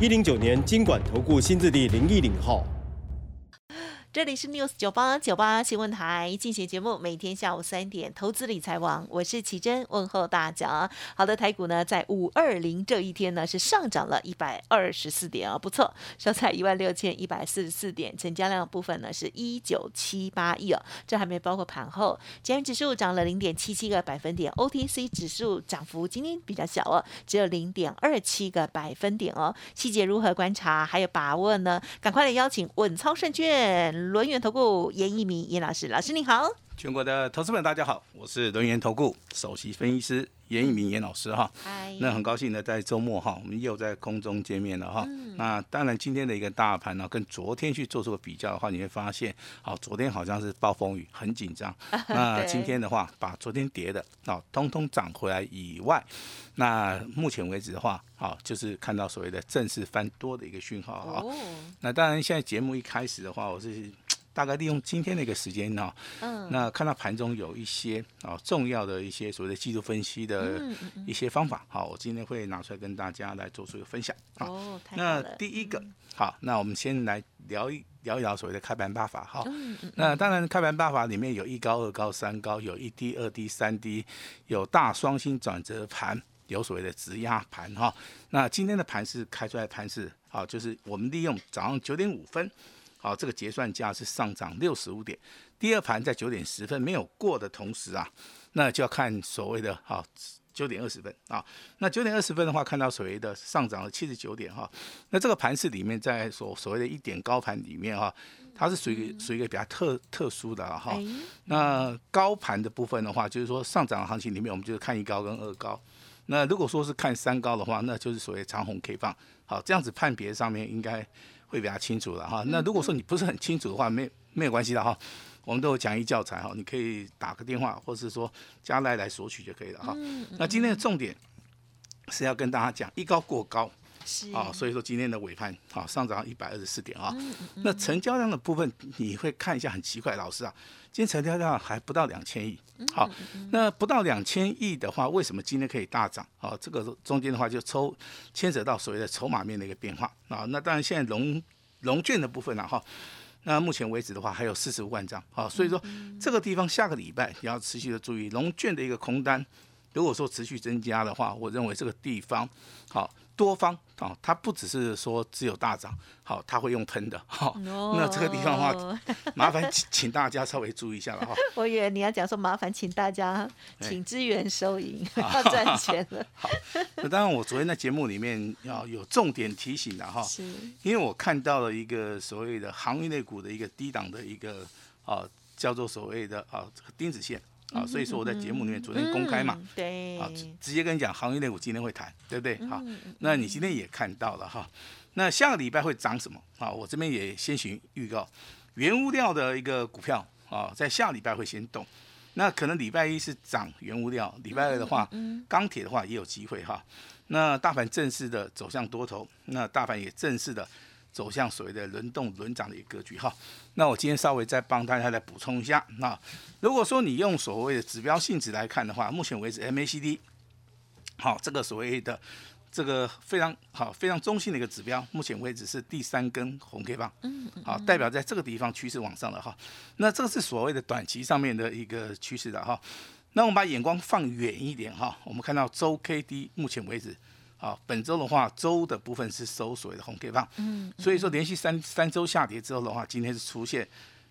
一零九年经管投顾新字第零一零号。这里是 News 九八九八新闻台进行节目，每天下午三点，投资理财网，我是奇珍，问候大家。好的，台股呢在五二零这一天呢是上涨了一百二十四点啊，不错，收在一万六千一百四十四点，成交量部分呢是一九七八亿哦，这还没包括盘后。今天指数涨了零点七七个百分点，OTC 指数涨幅今天比较小哦，只有零点二七个百分点哦。细节如何观察，还有把握呢？赶快来邀请稳操胜券。轮源投顾严一鸣严老师，老师你好，全国的投资们大家好，我是轮源投顾首席分析师严一鸣严老师哈。嗨，那很高兴呢，在周末哈，我们又在空中见面了哈。那当然，今天的一个大盘呢，跟昨天去做出个比较的话，你会发现，好，昨天好像是暴风雨，很紧张。那今天的话，把昨天跌的啊，通通涨回来以外，那目前为止的话，好，就是看到所谓的正式翻多的一个讯号啊。那当然，现在节目一开始的话，我是。大概利用今天的一个时间呢，嗯，那看到盘中有一些啊重要的一些所谓的技术分析的一些方法，好，我今天会拿出来跟大家来做出一个分享。哦，那第一个，好，那我们先来聊一聊一聊所谓的开盘八法，哈，那当然开盘八法里面有一高、二高、三高，有一低、二低、三低，有大双星转折盘，有所谓的直压盘，哈。那今天的盘是开出来盘是，好，就是我们利用早上九点五分。好，这个结算价是上涨六十五点。第二盘在九点十分没有过的同时啊，那就要看所谓的哈九点二十分啊。那九点二十分的话，看到所谓的上涨了七十九点哈。那这个盘市里面，在所所谓的一点高盘里面哈，它是属于属于一个比较特特殊的哈。那高盘的部分的话，就是说上涨的行情里面，我们就是看一高跟二高。那如果说是看三高的话，那就是所谓长红 K 棒。好，这样子判别上面应该。会比较清楚了哈。那如果说你不是很清楚的话，没没有关系的哈。我们都有讲义教材哈，你可以打个电话，或者是说加来来索取就可以了哈。那今天的重点是要跟大家讲，一高过高。啊，所以说今天的尾盘啊上涨一百二十四点啊，那成交量的部分你会看一下很奇怪，老师啊，今天成交量还不到两千亿，好，那不到两千亿的话，为什么今天可以大涨？啊，这个中间的话就抽牵扯到所谓的筹码面的一个变化。啊，那当然现在龙龙券的部分了哈，那目前为止的话还有四十五万张，好，所以说这个地方下个礼拜你要持续的注意龙券的一个空单，如果说持续增加的话，我认为这个地方好。多方哦，它不只是说只有大涨，好，它会用喷的，好，那这个地方的话，麻烦请请大家稍微注意一下了哈。我以为你要讲说麻烦请大家请支援收银 要赚钱了。好，那当然我昨天在节目里面要有重点提醒的哈，是，因为我看到了一个所谓的行业类股的一个低档的一个啊，叫做所谓的啊这个钉子线。啊，所以说我在节目里面昨天公开嘛，对，啊，直接跟你讲，行业内股今天会谈，对不对？好，那你今天也看到了哈，那下个礼拜会涨什么？啊，我这边也先行预告，原物料的一个股票啊，在下礼拜会先动，那可能礼拜一是涨原物料，礼拜二的话，钢铁的话也有机会哈，那大盘正式的走向多头，那大盘也正式的。走向所谓的轮动轮涨的一个格局哈，那我今天稍微再帮大家来补充一下。那如果说你用所谓的指标性质来看的话，目前为止 MACD 好，这个所谓的这个非常好非常中性的一个指标，目前为止是第三根红 K 棒，嗯好，代表在这个地方趋势往上了哈。那这个是所谓的短期上面的一个趋势的哈。那我们把眼光放远一点哈，我们看到周 K D 目前为止。好，本周的话，周的部分是收所谓的红 K 棒，嗯，所以说连续三三周下跌之后的话，今天是出现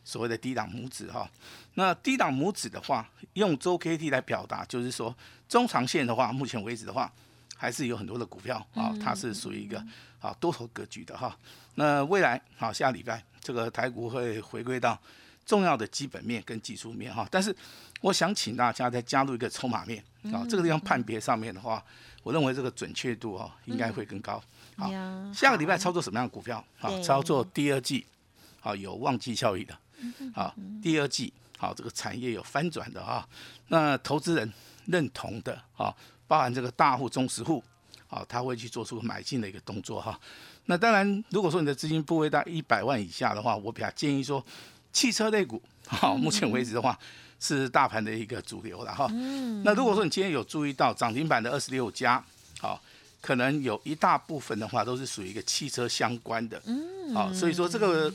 所谓的低档拇指哈。那低档拇指的话，用周 K T 来表达，就是说中长线的话，目前为止的话，还是有很多的股票啊，它是属于一个啊多头格局的哈。那未来好，下礼拜这个台股会回归到重要的基本面跟技术面哈。但是我想请大家再加入一个筹码面啊，这个地方判别上面的话。我认为这个准确度哦应该会更高。好，下个礼拜操作什么样的股票？好，操作第二季，好有旺季效益的，好，第二季好这个产业有翻转的啊，那投资人认同的啊，包含这个大户、中实户，好，他会去做出买进的一个动作哈。那当然，如果说你的资金部位在一百万以下的话，我比较建议说，汽车类股，好，目前为止的话是大盘的一个主流了哈。那如果说你今天有注意到涨停板的二十六家，好。可能有一大部分的话都是属于一个汽车相关的，嗯，好，所以说这个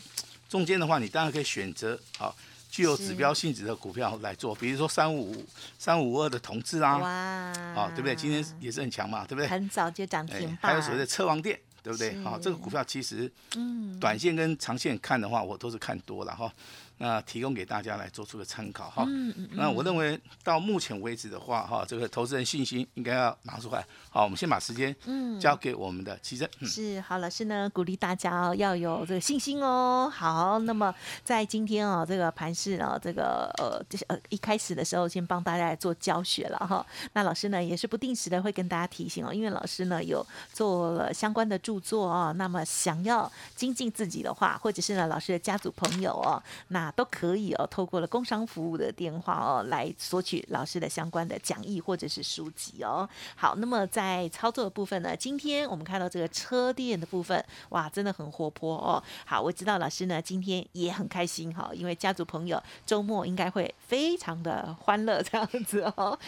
中间的话，你当然可以选择好具有指标性质的股票来做，比如说三五三五二的同志啊，哇，好，对不对？今天也是很强嘛，对不对？很早就涨停板，还有所谓的车王店，对不对？好，这个股票其实，嗯，短线跟长线看的话，我都是看多了哈。那提供给大家来做出个参考哈。嗯嗯那我认为到目前为止的话哈，这个投资人信心应该要拿出来。好，我们先把时间嗯交给我们的奇珍。嗯是好，老师呢鼓励大家哦要有这个信心哦。好，那么在今天哦这个盘市哦这个呃就是呃一开始的时候先帮大家来做教学了哈。那老师呢也是不定时的会跟大家提醒哦，因为老师呢有做了相关的著作哦，那么想要精进自己的话，或者是呢老师的家族朋友哦，那都可以哦透过了工商服务的电话哦来索取老师的相关的讲义或者是书籍哦。好，那么在操作的部分呢，今天我们看到这个车店的部分，哇，真的很活泼哦。好，我知道老师呢今天也很开心哈，因为家族朋友周末应该会非常的欢乐这样子哦。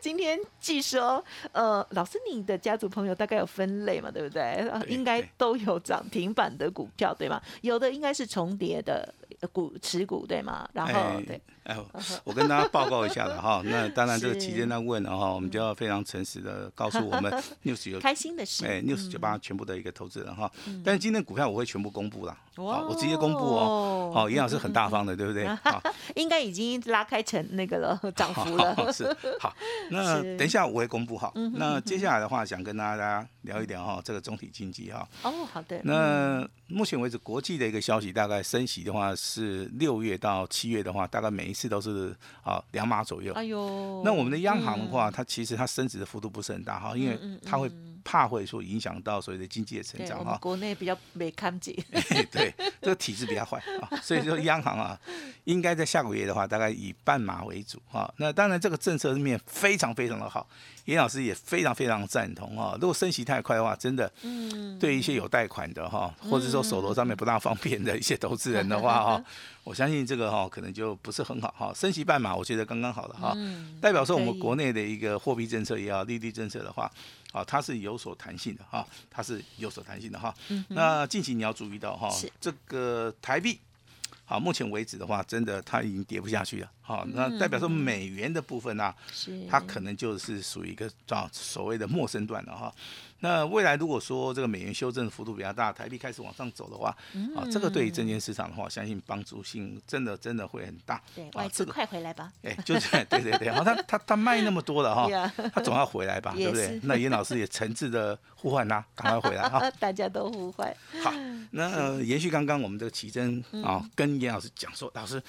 今天据说，呃，老师你的家族朋友大概有分类嘛，对不对？应该都有涨停板的股票对吗？有的应该是重叠的呃股持股对吗？然后哎对，哎，我跟大家报告一下了哈。那当然，这个期间在问了哈，我们就要非常诚实的告诉我们 news 有开心的事，哎，news 九八全部的一个投资人哈。但是今天股票我会全部公布啦，好，我直接公布哦。好，严老师很大方的，对不对？好，应该已经拉开成那个了，涨幅了。是好，那等一下我会公布哈。那接下来的话，想跟大家聊一聊哈，这个总体经济哈。哦，好的。那目前为止，国际的一个消息，大概升息的话是六月到七月的话，大概每一次都是啊两码左右。哎呦，那我们的央行的话，它其实它升值的幅度不是很大哈，因为它会怕会说影响到所谓的经济的成对，长哈。国内比较没看见。对，这个体制比较坏啊，所以说央行啊，应该在下个月的话，大概以半码为主啊。那当然，这个政策面非常非常的好，严老师也非常非常赞同啊。如果升息太快的话，真的，嗯，对一些有贷款的哈，或者说手头上面不大方便的一些投资人的话哈，我相信这个哈可能就不是很好哈。升息半码，我觉得刚刚好了哈，嗯代表说我们国内的一个货币政策也好，利率政策的话，啊，它是有所弹性的哈，它是有所弹性的哈。那近期你要注意到哈是，这个台币。好，目前为止的话，真的它已经跌不下去了。好，那代表说美元的部分呢、是它可能就是属于一个啊所谓的陌生段了哈。那未来如果说这个美元修正幅度比较大，台币开始往上走的话，啊，这个对于证券市场的话，相信帮助性真的真的会很大。对，啊外，资这个快回来吧。哎，就是对对对，好，他他他卖那么多了哈 他总要回来吧，对不？对那严老师也诚挚的呼唤他，赶快回来哈。大家都呼唤。好，那、呃、延续刚刚我们这个奇珍啊，跟严老师讲说，老师，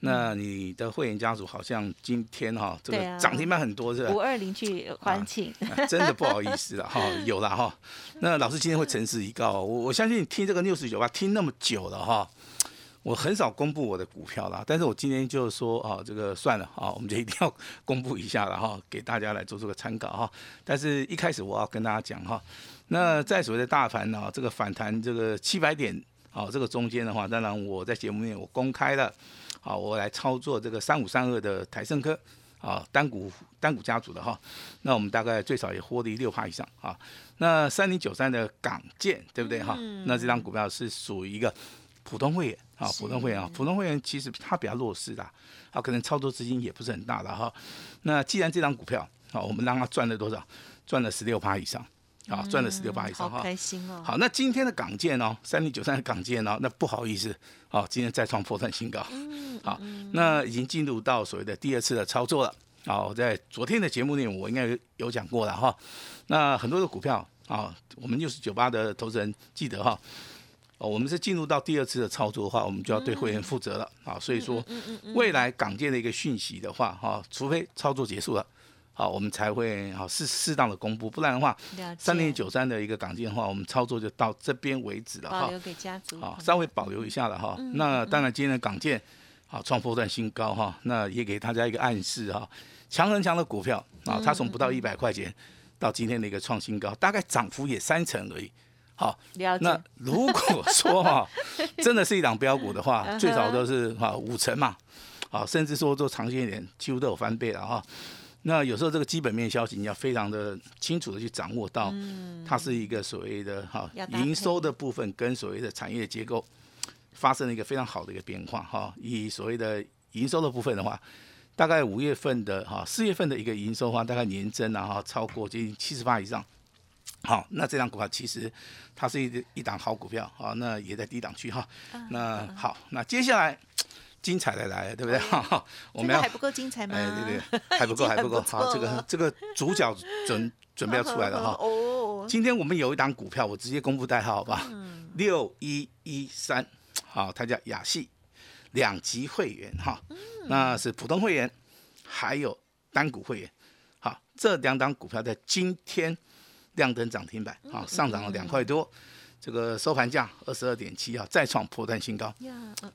那你的会员家族好像今天哈、这个涨停板很多，是吧？五二零去欢庆，啊 真的不好意思了哈，有了哈。那老师今天会诚实以告，我我相信你听这个六十九八听那么久了哈，我很少公布我的股票啦，但是我今天就说啊，这个算了啊，我们就一定要公布一下了哈，给大家来做出个参考哈。但是一开始我要跟大家讲哈，那在所谓的大盘呢，这个反弹这个七百点啊，这个中间的话，当然我在节目里面我公开了，啊，我来操作这个三五三二的台盛科。啊，单股单股家族的哈，那我们大概最少也获利六趴以上啊。那三零九三的港建，对不对哈？那这张股票是属于一个普通会员啊，普通会员啊，普通会员其实它比较弱势的，啊，可能操作资金也不是很大的哈。那既然这张股票啊，我们让它赚了多少？赚了十六趴以上啊，赚了十六八以上哈。开心哦。好，那今天的港建哦，三零九三的港建哦，那不好意思，啊，今天再创破断新高。好，那已经进入到所谓的第二次的操作了。好，在昨天的节目内容我应该有有讲过了哈。那很多的股票啊，我们六十九八的投资人记得哈。哦，我们是进入到第二次的操作的话，我们就要对会员负责了啊。所以说，未来港建的一个讯息的话，哈，除非操作结束了，好，我们才会好适适当的公布，不然的话，三点九三的一个港金的话，我们操作就到这边为止了哈。保留给家族，好，稍微保留一下了哈。那当然，今天的港建好创破断新高哈，那也给大家一个暗示哈，强很强的股票啊，它从不到一百块钱到今天的一个创新高，大概涨幅也三成而已。好，那如果说哈，真的是一档标股的话，最少都是哈五成嘛，好，甚至说做长线一点，几乎都有翻倍了哈。那有时候这个基本面消息你要非常的清楚的去掌握到，它是一个所谓的哈营收的部分跟所谓的产业结构发生了一个非常好的一个变化哈。以所谓的营收的部分的话，大概五月份的哈四月份的一个营收的话，大概年增然后超过接近七十八以上。好，那这张股票其实它是一一档好股票好，那也在低档区哈。那好，那接下来。精彩的来了，对不对？我们要还不够精彩吗？哎，对对，还不够，还不够。好，这个这个主角准 准备要出来了哈。哦。今天我们有一档股票，我直接公布代号，好吧？嗯。六一一三，好，它叫雅系，两级会员哈。嗯。那是普通会员，还有单股会员。好，这两档股票在今天亮灯涨停板，好，上涨了两块多。这个收盘价二十二点七啊，再创破断新高。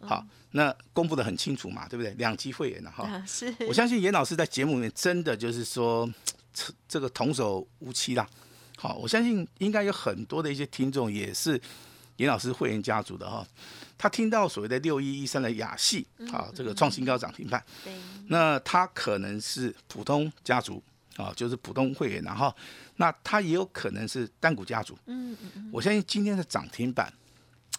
好，那公布的很清楚嘛，对不对？两期会员了哈。是。我相信严老师在节目里面真的就是说，这个童叟无欺啦。好，我相信应该有很多的一些听众也是严老师会员家族的哈。他听到所谓的六一一三的雅系啊，这个创新高涨停板。对。那他可能是普通家族啊，就是普通会员，然后。那他也有可能是单股家族，嗯嗯嗯，我相信今天的涨停板，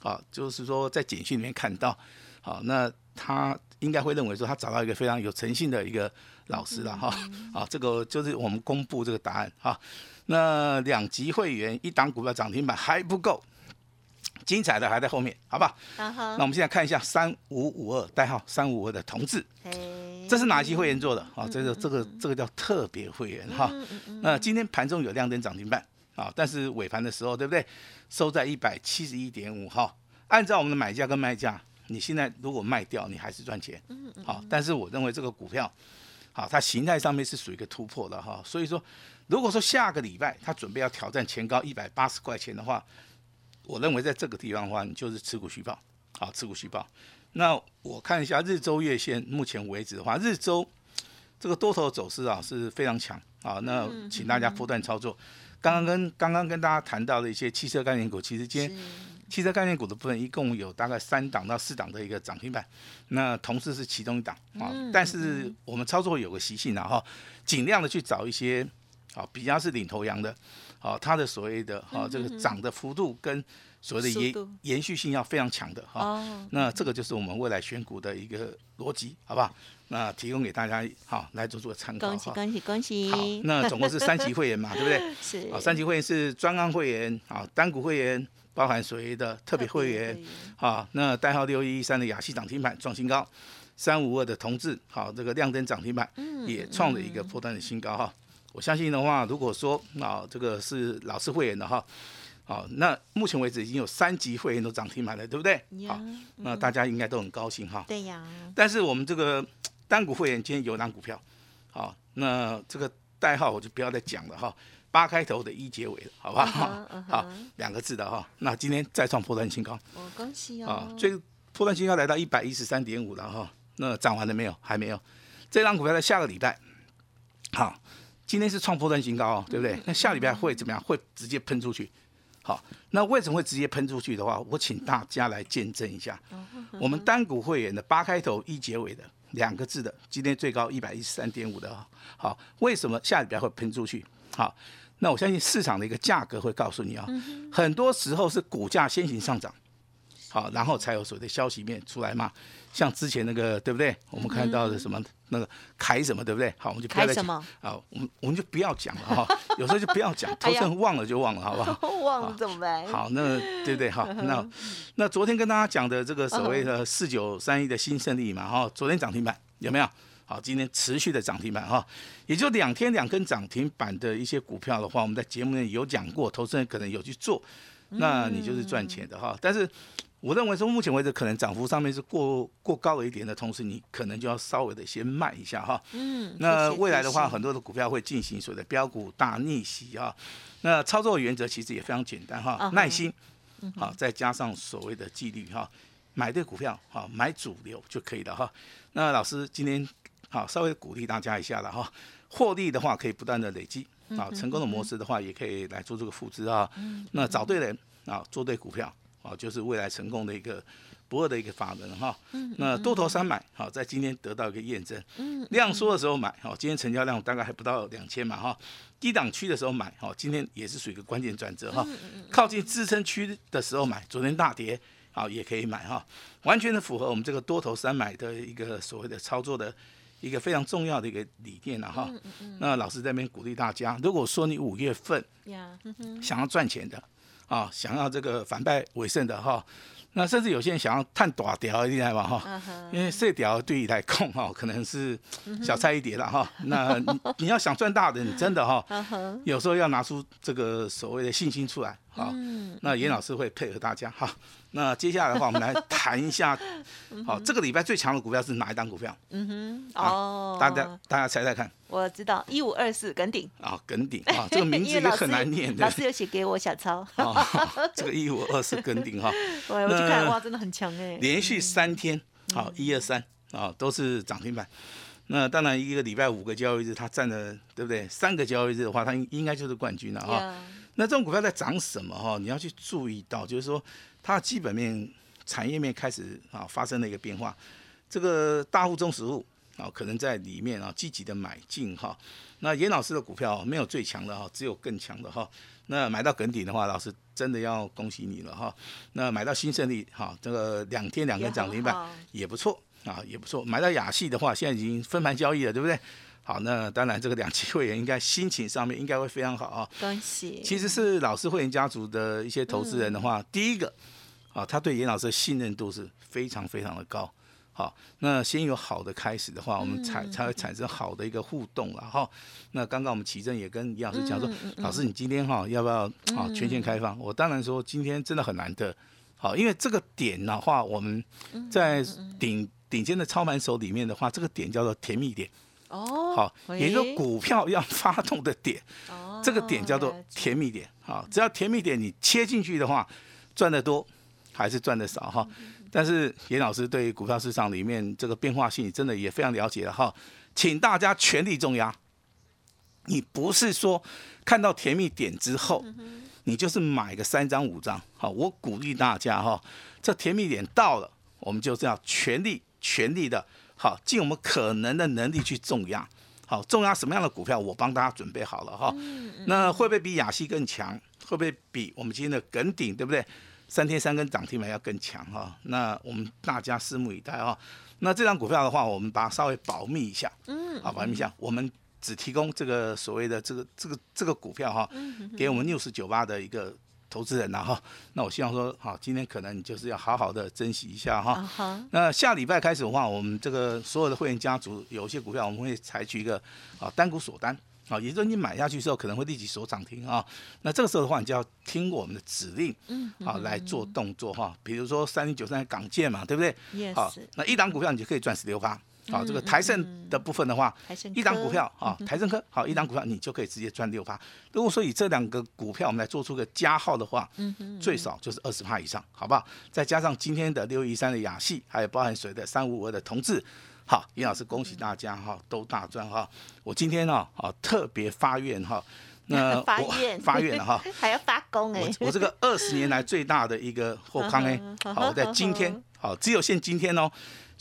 啊，就是说在简讯里面看到，好，那他应该会认为说他找到一个非常有诚信的一个老师了哈，啊，这个就是我们公布这个答案哈，那两级会员一档股票涨停板还不够，精彩的还在后面，好不好？那我们现在看一下三五五二代号三五五二的同志。这是哪期会员做的啊？这个这个这个叫特别会员哈。那今天盘中有亮灯涨停板啊，但是尾盘的时候对不对？收在一百七十一点五哈。按照我们的买价跟卖价，你现在如果卖掉，你还是赚钱。好，但是我认为这个股票，好，它形态上面是属于一个突破的哈。所以说，如果说下个礼拜它准备要挑战前高一百八十块钱的话，我认为在这个地方的话，你就是持股续报，好，持股续报。那我看一下日周月线，目前为止的话，日周这个多头走势啊是非常强啊。那请大家不断操作。刚刚跟刚刚跟大家谈到的一些汽车概念股，其实今天汽车概念股的部分一共有大概三档到四档的一个涨停板。那同时是其中一档啊，但是我们操作有个习性啊哈，尽量的去找一些啊比较是领头羊的，好它的所谓的哈这个涨的幅度跟。所谓的延延续性要非常强的哈，那这个就是我们未来选股的一个逻辑，好不好？那提供给大家好来做做参考。恭喜恭喜恭喜！好，那总共是三级会员嘛，对不对？是。啊，三级会员是专案会员，啊，单股会员包含所谓的特别会员，好，那代号六一一三的雅西涨停板创新高，三五二的同志，好，这个亮灯涨停板也创了一个破断的新高哈。我相信的话，如果说啊这个是老式会员的哈。好，那目前为止已经有三级会员都涨停板了，对不对？好，那大家应该都很高兴哈。对呀。但是我们这个单股会员今天有档股票，好，那这个代号我就不要再讲了哈，八开头的一结尾的，好不好？好，两个字的哈。那今天再创破断新高。哦，恭喜哦。啊，最破断新高来到一百一十三点五了哈。那涨完了没有？还没有。这张股票在下个礼拜，好，今天是创破断新高哦，对不对？那下礼拜会怎么样？会直接喷出去。好，那为什么会直接喷出去的话，我请大家来见证一下。我们单股会员的八开头一结尾的两个字的，今天最高一百一十三点五的，好，为什么下礼拜会喷出去？好，那我相信市场的一个价格会告诉你啊，很多时候是股价先行上涨，好，然后才有所谓的消息面出来嘛。像之前那个对不对？我们看到的什么那个凯什么对不对？好，我们就不要再讲啊，我们我们就不要讲了哈。有时候就不要讲，投资人忘了就忘了，好不 好？忘了怎么办？好，那对不对？好，那那昨天跟大家讲的这个所谓的四九三一的新胜利嘛，哈，昨天涨停板有没有？好，今天持续的涨停板哈，也就两天两根涨停板的一些股票的话，我们在节目内有讲过，投资人可能有去做。那你就是赚钱的哈。但是我认为说，目前为止可能涨幅上面是过过高了一点的同时，你可能就要稍微的先卖一下哈。嗯，那未来的话，很多的股票会进行所谓的标股大逆袭啊。那操作原则其实也非常简单哈耐心，好，再加上所谓的纪律哈，买对股票哈，买主流就可以了哈。那老师今天好稍微鼓励大家一下了哈，获利的话可以不断的累积啊，成功的模式的话也可以来做这个复制啊。那找对人啊，做对股票啊，就是未来成功的一个不二的一个法门哈。那多头三买好，在今天得到一个验证。量缩的时候买好，今天成交量大概还不到两千嘛哈。低档区的时候买好，今天也是属于一个关键转折哈。靠近支撑区的时候买，昨天大跌好也可以买哈，完全的符合我们这个多头三买的一个所谓的操作的一个非常重要的一个理念了哈。那老师这边鼓励大家，如果说你五月份想要赚钱的啊，想要这个反败为胜的哈，那甚至有些人想要探短条厉害吧哈，因为这条对你来控哈，可能是小菜一碟了哈。那你你要想赚大的，你真的哈，有时候要拿出这个所谓的信心出来好，嗯。那严老师会配合大家哈。那接下来的话，我们来谈一下，好，这个礼拜最强的股票是哪一档股票？嗯哼，啊哦，大家大家猜猜看我知道一五二四耿鼎，啊，耿鼎啊，这个名字 也很难念的老师有写给我小抄，啊，这个一五二四耿鼎哈。我 我去看，哇，真的很强哎，连续三天，好，一二三啊，都是涨停板。那当然，一个礼拜五个交易日，它占了对不对？三个交易日的话，它应应该就是冠军了哈。呀那这种股票在涨什么哈？你要去注意到，就是说它的基本面、产业面开始啊发生了一个变化。这个大户、中实物啊，可能在里面啊积极的买进哈。那严老师的股票没有最强的哈，只有更强的哈。那买到梗顶的话，老师真的要恭喜你了哈。那买到新胜利哈，这个两天两根涨停板也不错啊，也不错。买到雅系的话，现在已经分盘交易了，对不对？好，那当然这个两期会员应该心情上面应该会非常好啊。恭喜，其实是老师会员家族的一些投资人的话，第一个啊，他对严老师的信任度是非常非常的高。好，那先有好的开始的话，我们才才会产生好的一个互动了哈。那刚刚我们奇正也跟严老师讲说，老师你今天哈要不要啊全线开放？我当然说今天真的很难得，好，因为这个点的话，我们在顶顶尖的操盘手里面的话，这个点叫做甜蜜点。哦，好，也就是说股票要发动的点。哦这个点叫做甜蜜点啊，只要甜蜜点你切进去的话，赚得多还是赚得少哈。但是严老师对于股票市场里面这个变化性真的也非常了解了哈，请大家全力重压。你不是说看到甜蜜点之后，你就是买个三张五张，好，我鼓励大家哈，这甜蜜点到了，我们就是要全力全力的，好，尽我们可能的能力去重压。好，重压什么样的股票，我帮大家准备好了哈。那会不会比亚西更强？会不会比我们今天的梗顶，对不对？三天三根涨停板要更强哈。那我们大家拭目以待哈。那这张股票的话，我们把它稍微保密一下，嗯，好，保密一下。我们只提供这个所谓的这个这个这个股票哈，给我们六十九八的一个投资人呐哈。那我希望说，好，今天可能你就是要好好的珍惜一下哈。那下礼拜开始的话，我们这个所有的会员家族有一些股票，我们会采取一个啊单股锁单啊，也就是你买下去之后可能会立即锁涨停啊。那这个时候的话，你就要听我们的指令，嗯，好来做动作哈。比如说三零九三港建嘛，对不对？Yes 好，那一档股票你就可以赚十六趴。好，这个台盛的部分的话，一档股票啊，台盛科好，一档股票你就可以直接赚六趴。如果说以这两个股票我们来做出个加号的话，最少就是二十趴以上，好不好？再加上今天的六一三的雅戏，还有包含谁的三五五二的同志，好，严老师恭喜大家哈，都大赚哈。我今天呢，啊特别发愿哈，那 我发愿 发愿了哈。还要发功哎我，我这个二十年来最大的一个后康哎，好，我在今天好，只有限今天哦。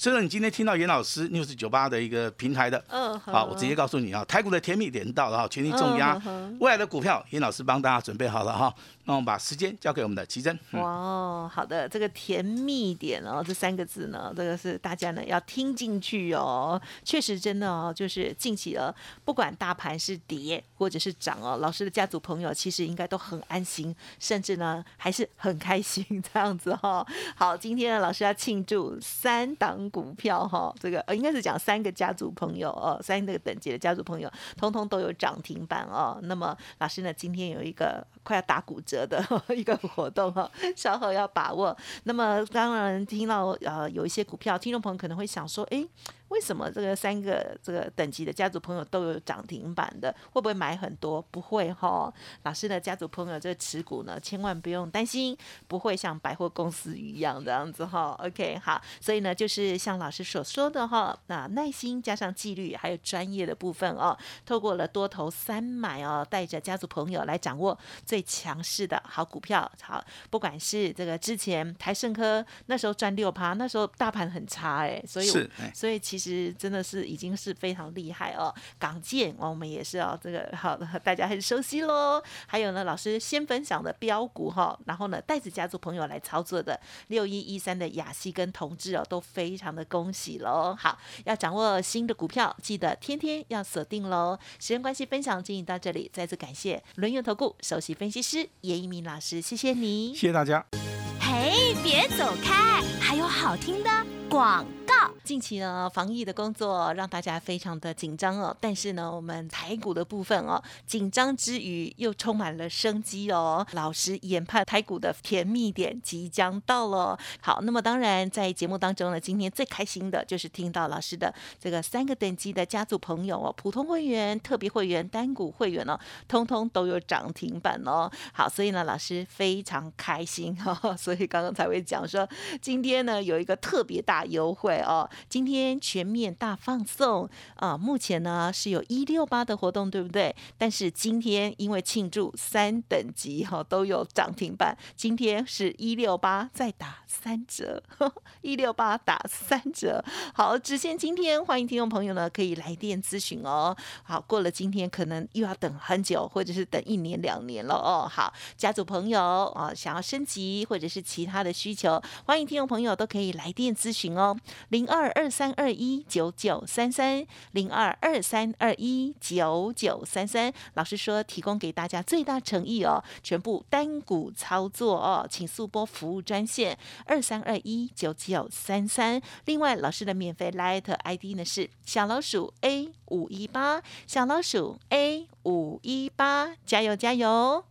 虽然你今天听到严老师 news 九八的一个平台的，嗯，好，我直接告诉你啊，台股的甜蜜点到了哈，全力重压。未来的股票，严老师帮大家准备好了哈。那我们把时间交给我们的奇珍。哇，好的，这个甜蜜点哦，这三个字呢，这个是大家呢要听进去哦。确实，真的哦，就是近期了，不管大盘是跌或者是涨哦，老师的家族朋友其实应该都很安心，甚至呢还是很开心这样子哈、好，今天呢老师要庆祝三档股票哈、这个呃应该是讲三个家族朋友哦，三个等级的家族朋友，通通都有涨停板哦。那么老师呢今天有一个快要打骨折的 一个活动哈，稍后要把握。那么当然听到呃有一些股票，听众朋友可能会想说，哎。为什么这个三个这个等级的家族朋友都有涨停板的？会不会买很多？不会哈。老师的家族朋友这持股呢，千万不用担心，不会像百货公司一样这样子哈。OK，好，所以呢，就是像老师所说的哈，那耐心加上纪律，还有专业的部分哦，透过了多头三买哦，带着家族朋友来掌握最强势的好股票。好，不管是这个之前台盛科那时候赚六趴，那时候大盘很差哎，所以所以其实。其实真的是已经是非常厉害哦，港建我们也是哦，这个好的大家很熟悉喽。还有呢，老师先分享的标股哈，然后呢带着家族朋友来操作的六一一三的雅西跟同志哦，都非常的恭喜喽。好，要掌握新的股票，记得天天要锁定喽。时间关系，分享进行到这里，再次感谢轮源投顾首席分析师叶一鸣老师，谢谢你，谢谢大家。嘿，别走开，还有好听的广。近期呢，防疫的工作让大家非常的紧张哦。但是呢，我们台股的部分哦，紧张之余又充满了生机哦。老师研判台股的甜蜜点即将到了。好，那么当然在节目当中呢，今天最开心的就是听到老师的这个三个等级的家族朋友哦，普通会员、特别会员、单股会员哦，通通都有涨停板哦。好，所以呢，老师非常开心哈。所以刚刚才会讲说，今天呢有一个特别大优惠哦。今天全面大放送啊！目前呢是有一六八的活动，对不对？但是今天因为庆祝三等级哈都有涨停板，今天是一六八再打三折，一六八打三折。好，只限今天，欢迎听众朋友呢可以来电咨询哦。好，过了今天可能又要等很久，或者是等一年两年了哦。好，家族朋友啊，想要升级或者是其他的需求，欢迎听众朋友都可以来电咨询哦。零二二二三二一九九三三零二二三二一九九三三，老师说提供给大家最大诚意哦，全部单股操作哦，请速拨服务专线二三二一九九三三。另外，老师的免费 Light ID 呢是小老鼠 A 五一八，小老鼠 A 五一八，加油加油！